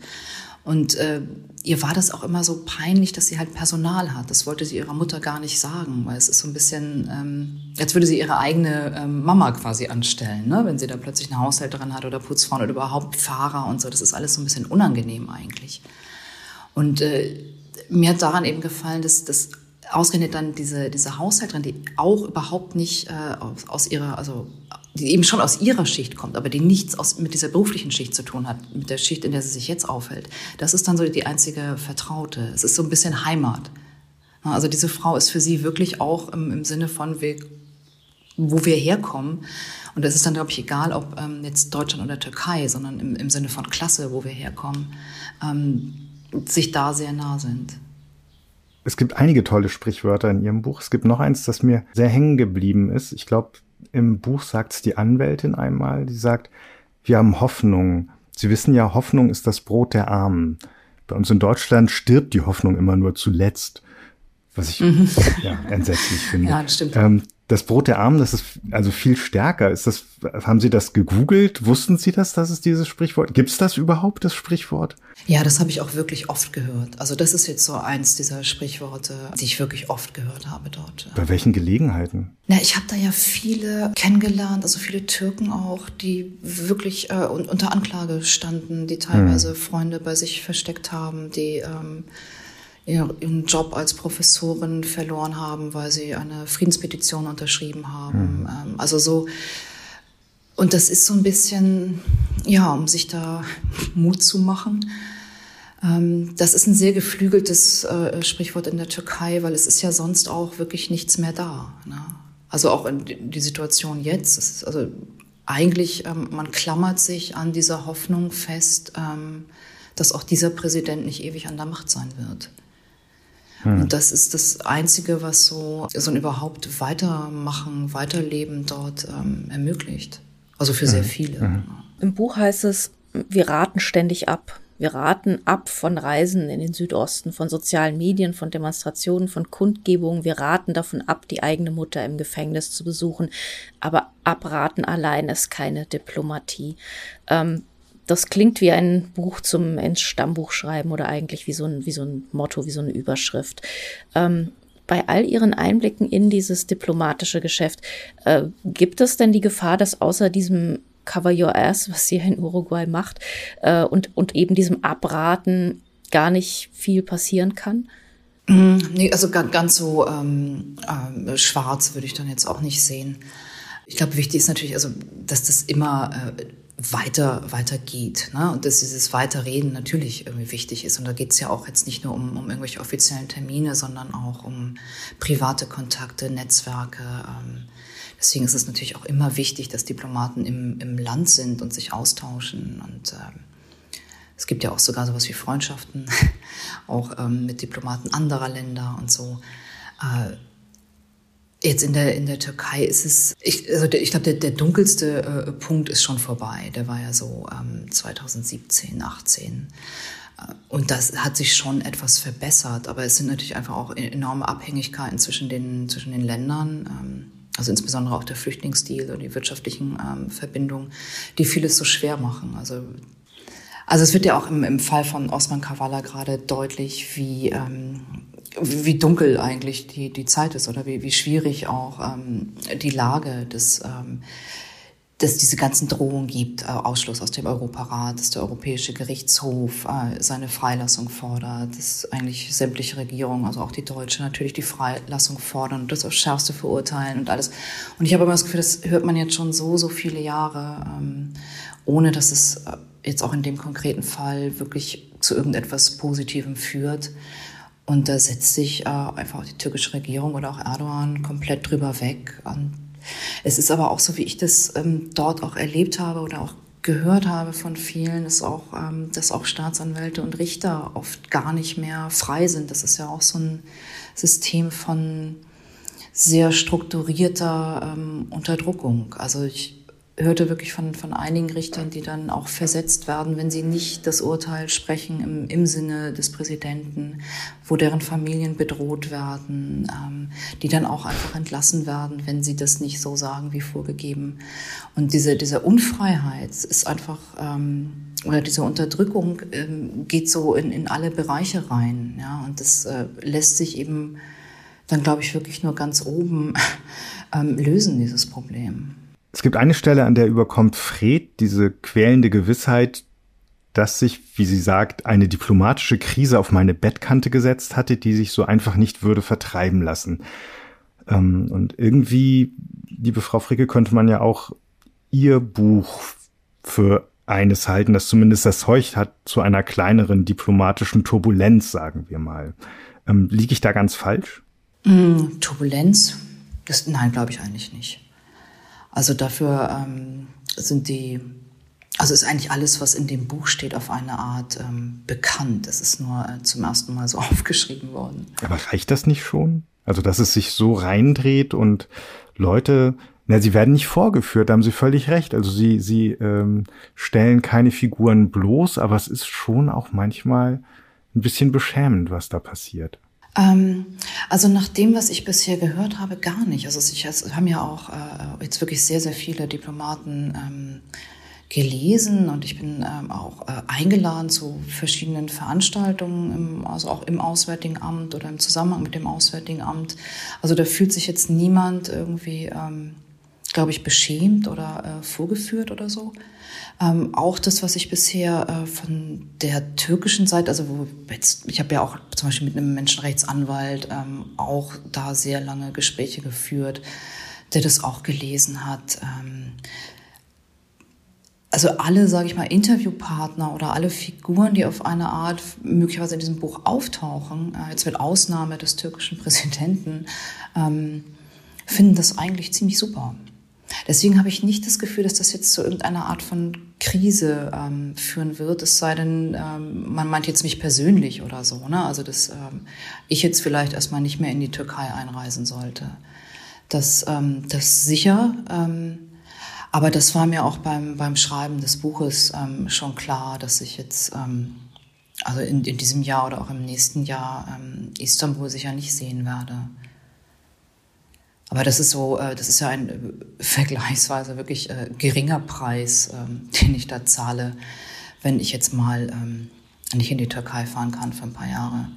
Und äh, ihr war das auch immer so peinlich, dass sie halt Personal hat. Das wollte sie ihrer Mutter gar nicht sagen, weil es ist so ein bisschen, ähm, als würde sie ihre eigene ähm, Mama quasi anstellen, ne? wenn sie da plötzlich eine Haushälterin hat oder Putzfrauen oder überhaupt Fahrer und so. Das ist alles so ein bisschen unangenehm eigentlich. Und äh, mir hat daran eben gefallen, dass, dass ausgerechnet dann diese, diese Haushälterin, die auch überhaupt nicht äh, aus, aus ihrer, also die eben schon aus ihrer Schicht kommt, aber die nichts aus, mit dieser beruflichen Schicht zu tun hat, mit der Schicht, in der sie sich jetzt aufhält. Das ist dann so die einzige Vertraute. Es ist so ein bisschen Heimat. Also diese Frau ist für sie wirklich auch im, im Sinne von, wir, wo wir herkommen. Und das ist dann, glaube ich, egal, ob ähm, jetzt Deutschland oder Türkei, sondern im, im Sinne von Klasse, wo wir herkommen, ähm, sich da sehr nah sind. Es gibt einige tolle Sprichwörter in Ihrem Buch. Es gibt noch eins, das mir sehr hängen geblieben ist. Ich glaube, im Buch sagt es die Anwältin einmal, die sagt, wir haben Hoffnung. Sie wissen ja, Hoffnung ist das Brot der Armen. Bei uns in Deutschland stirbt die Hoffnung immer nur zuletzt, was ich mhm. ja, entsetzlich finde. Ja, das stimmt. Ähm, das Brot der Armen, das ist also viel stärker. Ist das, haben Sie das gegoogelt? Wussten Sie das, dass es dieses Sprichwort? Gibt es das überhaupt, das Sprichwort? Ja, das habe ich auch wirklich oft gehört. Also das ist jetzt so eins dieser Sprichworte, die ich wirklich oft gehört habe dort. Bei welchen Gelegenheiten? Na, ich habe da ja viele kennengelernt, also viele Türken auch, die wirklich äh, unter Anklage standen, die teilweise hm. Freunde bei sich versteckt haben, die ähm, ihren Job als Professorin verloren haben, weil sie eine Friedenspetition unterschrieben haben. Mhm. Also so, und das ist so ein bisschen, ja, um sich da Mut zu machen. Ähm, das ist ein sehr geflügeltes äh, Sprichwort in der Türkei, weil es ist ja sonst auch wirklich nichts mehr da. Ne? Also auch in die Situation jetzt. Ist, also eigentlich, ähm, man klammert sich an dieser Hoffnung fest, dass auch dieser Präsident nicht ewig an der Macht sein wird. Hm. Und das ist das Einzige, was so, so ein überhaupt Weitermachen, Weiterleben dort ähm, ermöglicht. Also für sehr viele. Mhm. Im Buch heißt es, wir raten ständig ab. Wir raten ab von Reisen in den Südosten, von sozialen Medien, von Demonstrationen, von Kundgebungen. Wir raten davon ab, die eigene Mutter im Gefängnis zu besuchen. Aber abraten allein ist keine Diplomatie. Ähm, das klingt wie ein Buch zum ins Stammbuch schreiben oder eigentlich wie so ein, wie so ein Motto, wie so eine Überschrift. Ähm, bei all Ihren Einblicken in dieses diplomatische Geschäft, äh, gibt es denn die Gefahr, dass außer diesem Cover Your Ass, was sie in Uruguay macht, äh, und, und eben diesem Abraten gar nicht viel passieren kann? Mm, nee, also ganz so ähm, äh, schwarz würde ich dann jetzt auch nicht sehen. Ich glaube, wichtig ist natürlich, also, dass das immer äh, weiter, weiter geht. Ne? Und dass dieses Weiterreden natürlich irgendwie wichtig ist. Und da geht es ja auch jetzt nicht nur um, um irgendwelche offiziellen Termine, sondern auch um private Kontakte, Netzwerke. Ähm, deswegen ist es natürlich auch immer wichtig, dass Diplomaten im, im Land sind und sich austauschen. Und ähm, es gibt ja auch sogar sowas wie Freundschaften, [laughs] auch ähm, mit Diplomaten anderer Länder und so. Äh, Jetzt in der, in der Türkei ist es, ich, also ich glaube, der, der dunkelste äh, Punkt ist schon vorbei. Der war ja so ähm, 2017, 18. Äh, und das hat sich schon etwas verbessert, aber es sind natürlich einfach auch enorme Abhängigkeiten zwischen den, zwischen den Ländern. Ähm, also insbesondere auch der Flüchtlingsdeal und die wirtschaftlichen ähm, Verbindungen, die vieles so schwer machen. Also also es wird ja auch im, im Fall von Osman Kavala gerade deutlich, wie, ähm, wie dunkel eigentlich die, die Zeit ist oder wie, wie schwierig auch ähm, die Lage des, ähm, dass diese ganzen Drohungen gibt, äh, Ausschluss aus dem Europarat, dass der Europäische Gerichtshof äh, seine Freilassung fordert, dass eigentlich sämtliche Regierungen, also auch die deutsche, natürlich die Freilassung fordern und das aufs Schärfste verurteilen und alles. Und ich habe immer das Gefühl, das hört man jetzt schon so, so viele Jahre, ähm, ohne dass es äh, jetzt auch in dem konkreten Fall wirklich zu irgendetwas Positivem führt. Und da setzt sich äh, einfach die türkische Regierung oder auch Erdogan komplett drüber weg. Und es ist aber auch so, wie ich das ähm, dort auch erlebt habe oder auch gehört habe von vielen, ist auch, ähm, dass auch Staatsanwälte und Richter oft gar nicht mehr frei sind. Das ist ja auch so ein System von sehr strukturierter ähm, Unterdrückung. Also ich hörte wirklich von, von einigen Richtern, die dann auch versetzt werden, wenn sie nicht das Urteil sprechen im, im Sinne des Präsidenten, wo deren Familien bedroht werden, ähm, die dann auch einfach entlassen werden, wenn sie das nicht so sagen wie vorgegeben. Und diese, diese Unfreiheit ist einfach, ähm, oder diese Unterdrückung ähm, geht so in, in alle Bereiche rein. Ja? Und das äh, lässt sich eben dann, glaube ich, wirklich nur ganz oben [laughs] ähm, lösen, dieses Problem. Es gibt eine Stelle, an der überkommt Fred diese quälende Gewissheit, dass sich, wie sie sagt, eine diplomatische Krise auf meine Bettkante gesetzt hatte, die sich so einfach nicht würde vertreiben lassen. Ähm, und irgendwie, liebe Frau Fricke, könnte man ja auch ihr Buch für eines halten, das zumindest das Zeug hat zu einer kleineren diplomatischen Turbulenz, sagen wir mal. Ähm, liege ich da ganz falsch? Mm, Turbulenz? Das, nein, glaube ich eigentlich nicht. Also dafür ähm, sind die, also ist eigentlich alles, was in dem Buch steht, auf eine Art ähm, bekannt. Es ist nur äh, zum ersten Mal so [laughs] aufgeschrieben worden. Aber reicht das nicht schon? Also, dass es sich so reindreht und Leute, na, sie werden nicht vorgeführt, da haben Sie völlig recht. Also sie, sie ähm, stellen keine Figuren bloß, aber es ist schon auch manchmal ein bisschen beschämend, was da passiert. Ähm, also nach dem, was ich bisher gehört habe, gar nicht. Also ich, es haben ja auch äh, jetzt wirklich sehr, sehr viele Diplomaten ähm, gelesen und ich bin ähm, auch äh, eingeladen zu verschiedenen Veranstaltungen, im, also auch im Auswärtigen Amt oder im Zusammenhang mit dem Auswärtigen Amt. Also da fühlt sich jetzt niemand irgendwie, ähm, glaube ich, beschämt oder äh, vorgeführt oder so. Ähm, auch das, was ich bisher äh, von der türkischen Seite, also wo jetzt, ich habe ja auch zum Beispiel mit einem Menschenrechtsanwalt ähm, auch da sehr lange Gespräche geführt, der das auch gelesen hat. Ähm, also alle, sage ich mal, Interviewpartner oder alle Figuren, die auf eine Art möglicherweise in diesem Buch auftauchen, äh, jetzt mit Ausnahme des türkischen Präsidenten, ähm, finden das eigentlich ziemlich super. Deswegen habe ich nicht das Gefühl, dass das jetzt zu irgendeiner Art von Krise ähm, führen wird, es sei denn, ähm, man meint jetzt mich persönlich oder so, ne? Also dass ähm, ich jetzt vielleicht erstmal nicht mehr in die Türkei einreisen sollte. Das, ähm, das sicher. Ähm, aber das war mir auch beim, beim Schreiben des Buches ähm, schon klar, dass ich jetzt, also in, in diesem Jahr oder auch im nächsten Jahr Istanbul sicher nicht sehen werde. Aber das ist so, äh, das ist ja ein äh, vergleichsweise wirklich äh, geringer Preis, ähm, [laughs] den ich da zahle, wenn ich jetzt mal ähm, nicht in die Türkei fahren kann für ein paar Jahre.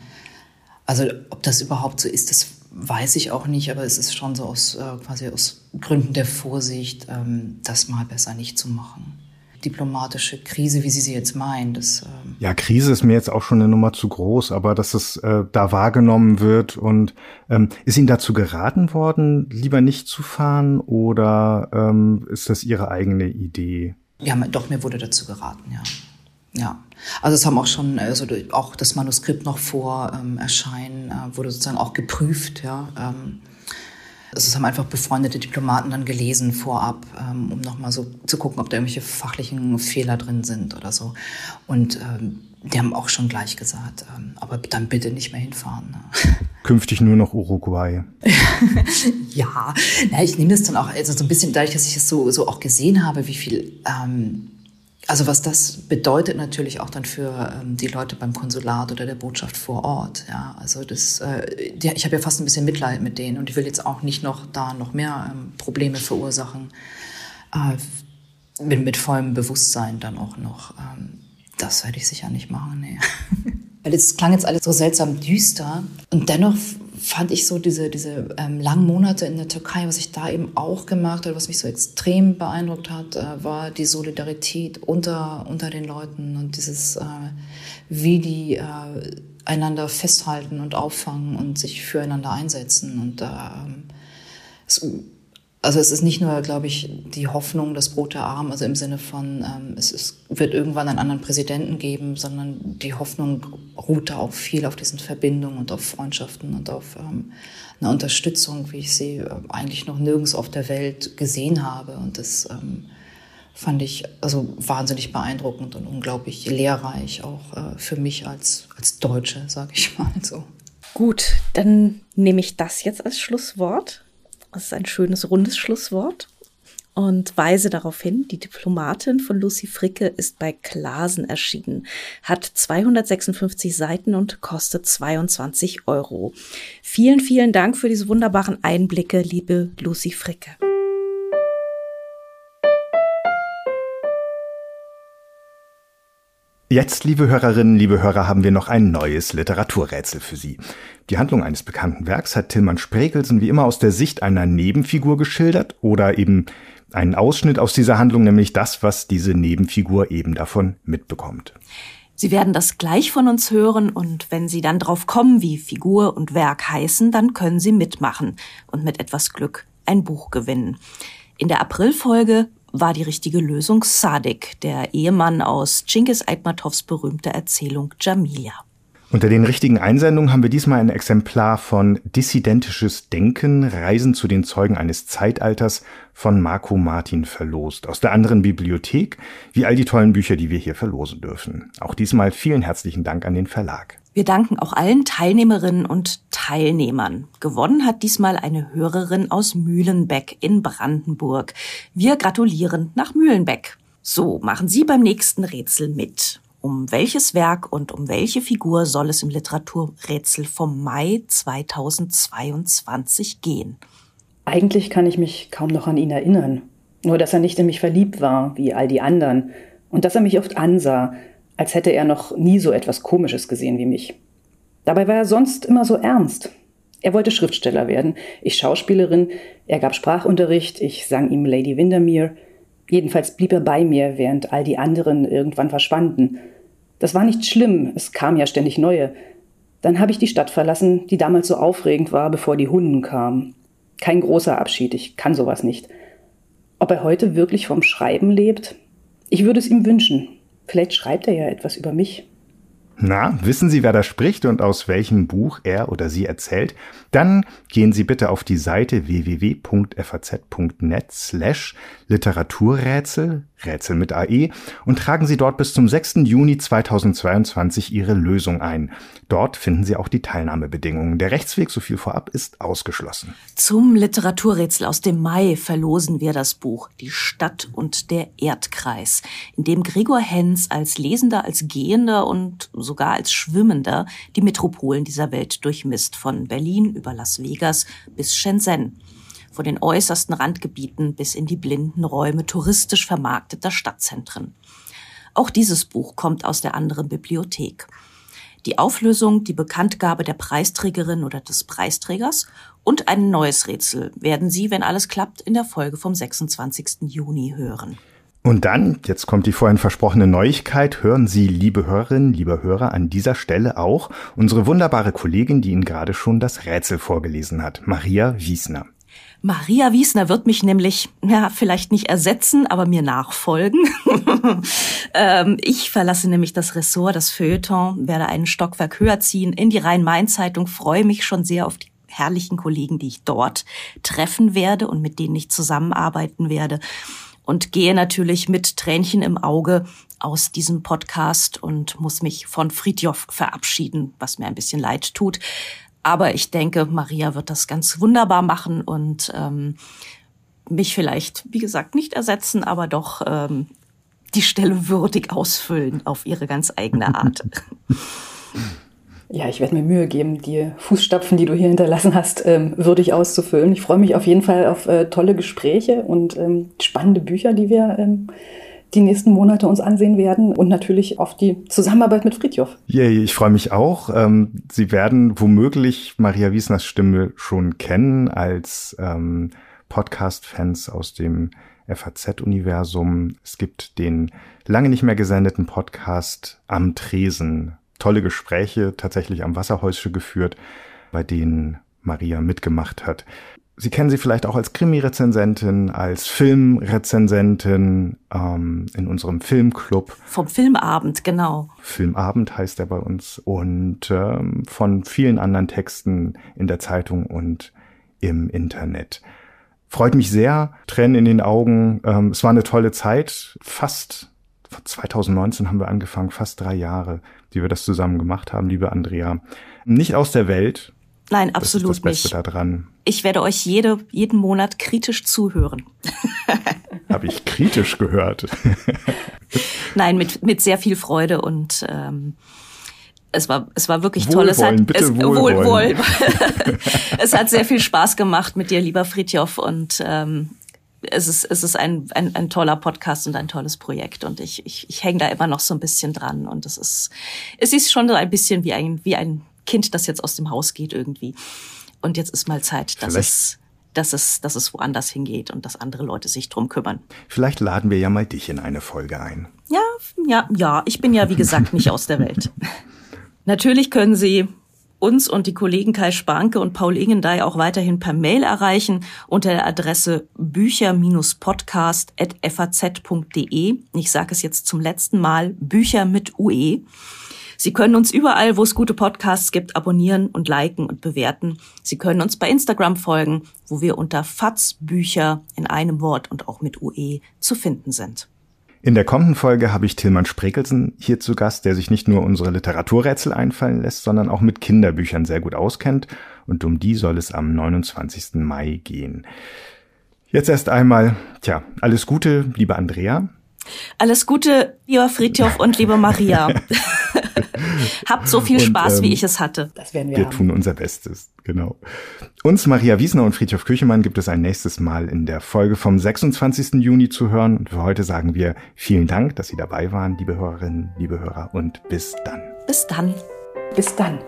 Also ob das überhaupt so ist, das weiß ich auch nicht, aber es ist schon so aus quasi aus Gründen der Vorsicht, ähm, das mal besser nicht zu machen. Diplomatische Krise, wie Sie sie jetzt meinen, das Ja, Krise ist mir jetzt auch schon eine Nummer zu groß, aber dass es äh, da wahrgenommen wird und ähm, ist Ihnen dazu geraten worden, lieber nicht zu fahren oder ähm, ist das Ihre eigene Idee? Ja, doch, mir wurde dazu geraten, ja. Ja, also es haben auch schon, also auch das Manuskript noch vor ähm, Erscheinen äh, wurde sozusagen auch geprüft, ja. Ähm, also es haben einfach befreundete Diplomaten dann gelesen vorab, ähm, um nochmal so zu gucken, ob da irgendwelche fachlichen Fehler drin sind oder so. Und ähm, die haben auch schon gleich gesagt, ähm, aber dann bitte nicht mehr hinfahren. Ne? [laughs] Künftig nur noch Uruguay. [laughs] ja, na, ich nehme das dann auch, also so ein bisschen dadurch, dass ich es so, so auch gesehen habe, wie viel ähm, also was das bedeutet natürlich auch dann für ähm, die Leute beim Konsulat oder der Botschaft vor Ort. Ja, also das, äh, die, ich habe ja fast ein bisschen Mitleid mit denen und ich will jetzt auch nicht noch da noch mehr ähm, Probleme verursachen. Äh, mit, mit vollem Bewusstsein dann auch noch. Ähm, das werde ich sicher nicht machen. Nee. [laughs] Weil es klang jetzt alles so seltsam düster und dennoch fand ich so diese, diese ähm, langen Monate in der Türkei, was ich da eben auch gemacht habe, was mich so extrem beeindruckt hat, äh, war die Solidarität unter, unter den Leuten und dieses, äh, wie die äh, einander festhalten und auffangen und sich füreinander einsetzen. Und äh, es also es ist nicht nur, glaube ich, die Hoffnung, das Brot der Armen, also im Sinne von, ähm, es ist, wird irgendwann einen anderen Präsidenten geben, sondern die Hoffnung ruht da auch viel auf diesen Verbindungen und auf Freundschaften und auf ähm, eine Unterstützung, wie ich sie äh, eigentlich noch nirgends auf der Welt gesehen habe. Und das ähm, fand ich also wahnsinnig beeindruckend und unglaublich lehrreich, auch äh, für mich als, als Deutsche, sage ich mal so. Gut, dann nehme ich das jetzt als Schlusswort. Das ist ein schönes rundes Schlusswort und weise darauf hin, die Diplomatin von Lucy Fricke ist bei Klasen erschienen, hat 256 Seiten und kostet 22 Euro. Vielen, vielen Dank für diese wunderbaren Einblicke, liebe Lucy Fricke. Jetzt, liebe Hörerinnen, liebe Hörer, haben wir noch ein neues Literaturrätsel für Sie. Die Handlung eines bekannten Werks hat Tillmann Spregelsen wie immer aus der Sicht einer Nebenfigur geschildert oder eben einen Ausschnitt aus dieser Handlung, nämlich das, was diese Nebenfigur eben davon mitbekommt. Sie werden das gleich von uns hören und wenn Sie dann drauf kommen, wie Figur und Werk heißen, dann können Sie mitmachen und mit etwas Glück ein Buch gewinnen. In der Aprilfolge war die richtige Lösung Sadik, der Ehemann aus Genghis Aitmatovs berühmter Erzählung Jamilia. Unter den richtigen Einsendungen haben wir diesmal ein Exemplar von Dissidentisches Denken, Reisen zu den Zeugen eines Zeitalters von Marco Martin verlost. Aus der anderen Bibliothek, wie all die tollen Bücher, die wir hier verlosen dürfen. Auch diesmal vielen herzlichen Dank an den Verlag. Wir danken auch allen Teilnehmerinnen und Teilnehmern. Gewonnen hat diesmal eine Hörerin aus Mühlenbeck in Brandenburg. Wir gratulieren nach Mühlenbeck. So, machen Sie beim nächsten Rätsel mit. Um welches Werk und um welche Figur soll es im Literaturrätsel vom Mai 2022 gehen? Eigentlich kann ich mich kaum noch an ihn erinnern. Nur, dass er nicht in mich verliebt war, wie all die anderen. Und dass er mich oft ansah, als hätte er noch nie so etwas Komisches gesehen wie mich. Dabei war er sonst immer so ernst. Er wollte Schriftsteller werden, ich Schauspielerin, er gab Sprachunterricht, ich sang ihm Lady Windermere. Jedenfalls blieb er bei mir, während all die anderen irgendwann verschwanden. Das war nicht schlimm, es kam ja ständig neue. Dann habe ich die Stadt verlassen, die damals so aufregend war, bevor die Hunden kamen. Kein großer Abschied, ich kann sowas nicht. Ob er heute wirklich vom Schreiben lebt? Ich würde es ihm wünschen, Vielleicht schreibt er ja etwas über mich. Na, wissen Sie, wer da spricht und aus welchem Buch er oder sie erzählt? Dann gehen Sie bitte auf die Seite www.faz.net slash Literaturrätsel, Rätsel mit AE, und tragen Sie dort bis zum 6. Juni 2022 Ihre Lösung ein. Dort finden Sie auch die Teilnahmebedingungen. Der Rechtsweg, so viel vorab, ist ausgeschlossen. Zum Literaturrätsel aus dem Mai verlosen wir das Buch Die Stadt und der Erdkreis, in dem Gregor Hens als Lesender, als Gehender und sogar als Schwimmender die Metropolen dieser Welt durchmisst, von Berlin über Las Vegas bis Shenzhen von den äußersten Randgebieten bis in die blinden Räume touristisch vermarkteter Stadtzentren. Auch dieses Buch kommt aus der anderen Bibliothek. Die Auflösung, die Bekanntgabe der Preisträgerin oder des Preisträgers und ein neues Rätsel werden Sie, wenn alles klappt, in der Folge vom 26. Juni hören. Und dann, jetzt kommt die vorhin versprochene Neuigkeit, hören Sie, liebe Hörerinnen, liebe Hörer, an dieser Stelle auch unsere wunderbare Kollegin, die Ihnen gerade schon das Rätsel vorgelesen hat, Maria Wiesner. Maria Wiesner wird mich nämlich, ja, vielleicht nicht ersetzen, aber mir nachfolgen. [laughs] ähm, ich verlasse nämlich das Ressort, das Feuilleton, werde einen Stockwerk höher ziehen in die Rhein-Main-Zeitung, freue mich schon sehr auf die herrlichen Kollegen, die ich dort treffen werde und mit denen ich zusammenarbeiten werde und gehe natürlich mit Tränchen im Auge aus diesem Podcast und muss mich von Friedjof verabschieden, was mir ein bisschen leid tut. Aber ich denke, Maria wird das ganz wunderbar machen und ähm, mich vielleicht, wie gesagt, nicht ersetzen, aber doch ähm, die Stelle würdig ausfüllen auf ihre ganz eigene Art. [laughs] Ja, ich werde mir Mühe geben, die Fußstapfen, die du hier hinterlassen hast, ähm, würdig auszufüllen. Ich freue mich auf jeden Fall auf äh, tolle Gespräche und ähm, spannende Bücher, die wir ähm, die nächsten Monate uns ansehen werden und natürlich auf die Zusammenarbeit mit Friedhof. Yay, ich freue mich auch. Sie werden womöglich Maria Wiesners Stimme schon kennen als Podcast-Fans aus dem FAZ-Universum. Es gibt den lange nicht mehr gesendeten Podcast Am Tresen tolle Gespräche tatsächlich am Wasserhäusche geführt, bei denen Maria mitgemacht hat. Sie kennen sie vielleicht auch als Krimi-Rezensentin, als Filmrezensentin ähm, in unserem Filmclub. Vom Filmabend, genau. Filmabend heißt er bei uns. Und ähm, von vielen anderen Texten in der Zeitung und im Internet. Freut mich sehr, Tränen in den Augen. Ähm, es war eine tolle Zeit, fast 2019 haben wir angefangen, fast drei Jahre, die wir das zusammen gemacht haben, liebe Andrea. Nicht aus der Welt. Nein, absolut das ist das Beste nicht. daran. Ich werde euch jede, jeden Monat kritisch zuhören. [laughs] Habe ich kritisch gehört. [laughs] Nein, mit, mit sehr viel Freude und ähm, es war, es war wirklich Wohlwollen, toll. Es hat, bitte es, Wohlwollen. [laughs] es hat sehr viel Spaß gemacht mit dir, lieber Friedjof, und ähm, es ist, es ist ein, ein, ein toller Podcast und ein tolles Projekt und ich, ich, ich hänge da immer noch so ein bisschen dran und es ist, es ist schon so ein bisschen wie ein, wie ein Kind, das jetzt aus dem Haus geht irgendwie. Und jetzt ist mal Zeit, dass Vielleicht. es, dass es, dass es woanders hingeht und dass andere Leute sich drum kümmern. Vielleicht laden wir ja mal dich in eine Folge ein. Ja, ja, ja, ich bin ja wie gesagt nicht aus der Welt. [laughs] Natürlich können Sie uns und die Kollegen Kai Spanke und Paul Ingendey auch weiterhin per Mail erreichen unter der Adresse bücher-podcast.faz.de. Ich sage es jetzt zum letzten Mal, Bücher mit UE. Sie können uns überall, wo es gute Podcasts gibt, abonnieren und liken und bewerten. Sie können uns bei Instagram folgen, wo wir unter Faz Bücher in einem Wort und auch mit UE zu finden sind. In der kommenden Folge habe ich Tilman Sprekelsen hier zu Gast, der sich nicht nur unsere Literaturrätsel einfallen lässt, sondern auch mit Kinderbüchern sehr gut auskennt. Und um die soll es am 29. Mai gehen. Jetzt erst einmal, tja, alles Gute, liebe Andrea. Alles Gute, lieber Friedhof und liebe Maria. [laughs] Habt so viel Und, Spaß, wie ähm, ich es hatte. Das werden wir, Wir haben. tun unser Bestes, genau. Uns, Maria Wiesner und Friedhof Küchemann, gibt es ein nächstes Mal in der Folge vom 26. Juni zu hören. Und für heute sagen wir vielen Dank, dass Sie dabei waren, liebe Hörerinnen, liebe Hörer, und bis dann. Bis dann. Bis dann.